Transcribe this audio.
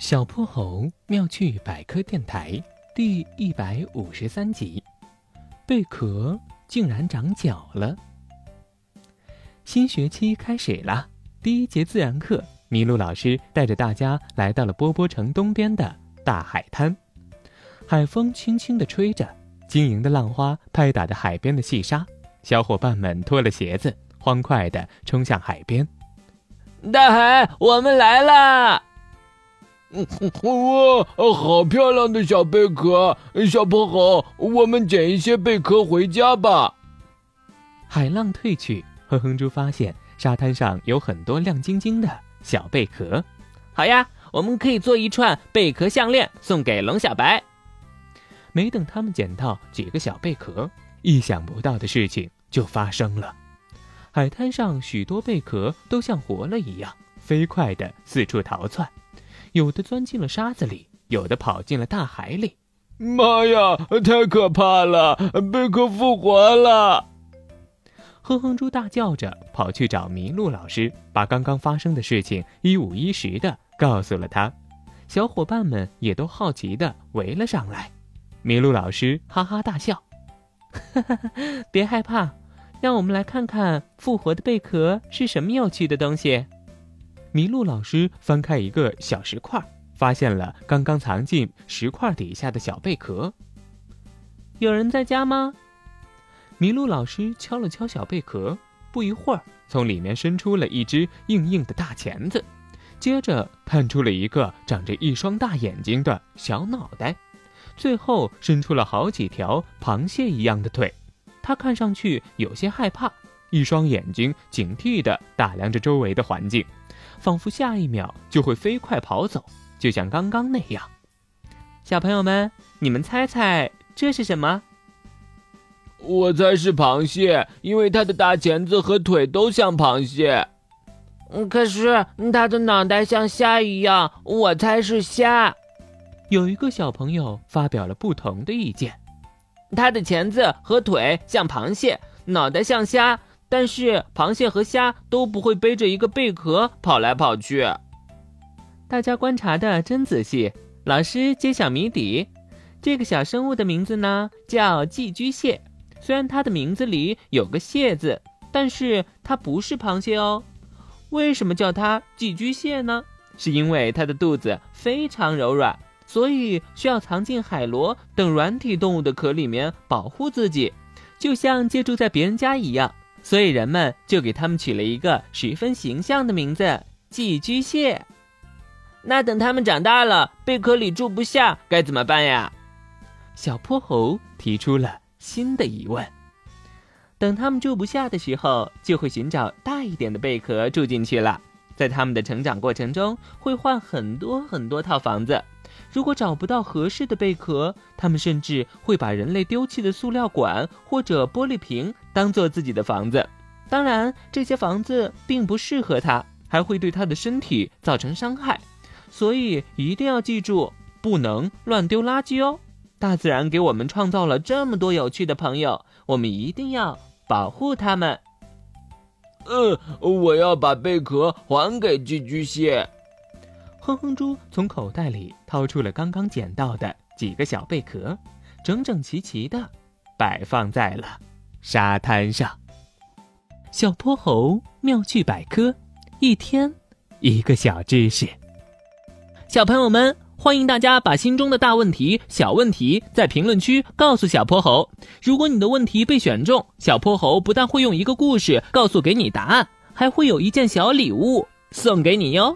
小泼猴妙趣百科电台第一百五十三集：贝壳竟然长脚了。新学期开始了，第一节自然课，麋鹿老师带着大家来到了波波城东边的大海滩。海风轻轻地吹着，晶莹的浪花拍打着海边的细沙。小伙伴们脱了鞋子，欢快地冲向海边。大海，我们来啦！哇，好漂亮的小贝壳！小泼猴，我们捡一些贝壳回家吧。海浪退去，哼哼猪发现沙滩上有很多亮晶晶的小贝壳。好呀，我们可以做一串贝壳项链送给龙小白。没等他们捡到几个小贝壳，意想不到的事情就发生了。海滩上许多贝壳都像活了一样，飞快地四处逃窜。有的钻进了沙子里，有的跑进了大海里。妈呀，太可怕了！贝壳复活了！哼哼猪大叫着跑去找麋鹿老师，把刚刚发生的事情一五一十的告诉了他。小伙伴们也都好奇的围了上来。麋鹿老师哈哈大笑：“哈哈，别害怕，让我们来看看复活的贝壳是什么有趣的东西。”麋鹿老师翻开一个小石块，发现了刚刚藏进石块底下的小贝壳。有人在家吗？麋鹿老师敲了敲小贝壳，不一会儿，从里面伸出了一只硬硬的大钳子，接着探出了一个长着一双大眼睛的小脑袋，最后伸出了好几条螃蟹一样的腿。他看上去有些害怕，一双眼睛警惕地打量着周围的环境。仿佛下一秒就会飞快跑走，就像刚刚那样。小朋友们，你们猜猜这是什么？我猜是螃蟹，因为它的大钳子和腿都像螃蟹。嗯，可是它的脑袋像虾一样，我猜是虾。有一个小朋友发表了不同的意见，它的钳子和腿像螃蟹，脑袋像虾。但是螃蟹和虾都不会背着一个贝壳跑来跑去。大家观察的真仔细。老师揭晓谜底：这个小生物的名字呢叫寄居蟹。虽然它的名字里有个“蟹”字，但是它不是螃蟹哦。为什么叫它寄居蟹呢？是因为它的肚子非常柔软，所以需要藏进海螺等软体动物的壳里面保护自己，就像借住在别人家一样。所以人们就给他们取了一个十分形象的名字——寄居蟹。那等它们长大了，贝壳里住不下，该怎么办呀？小泼猴提出了新的疑问。等它们住不下的时候，就会寻找大一点的贝壳住进去了。在它们的成长过程中，会换很多很多套房子。如果找不到合适的贝壳，它们甚至会把人类丢弃的塑料管或者玻璃瓶当做自己的房子。当然，这些房子并不适合它，还会对它的身体造成伤害。所以一定要记住，不能乱丢垃圾哦。大自然给我们创造了这么多有趣的朋友，我们一定要保护它们。嗯，我要把贝壳还给寄居蟹。哼哼猪从口袋里掏出了刚刚捡到的几个小贝壳，整整齐齐的摆放在了沙滩上。小泼猴妙趣百科，一天一个小知识。小朋友们，欢迎大家把心中的大问题、小问题在评论区告诉小泼猴。如果你的问题被选中，小泼猴不但会用一个故事告诉给你答案，还会有一件小礼物送给你哟。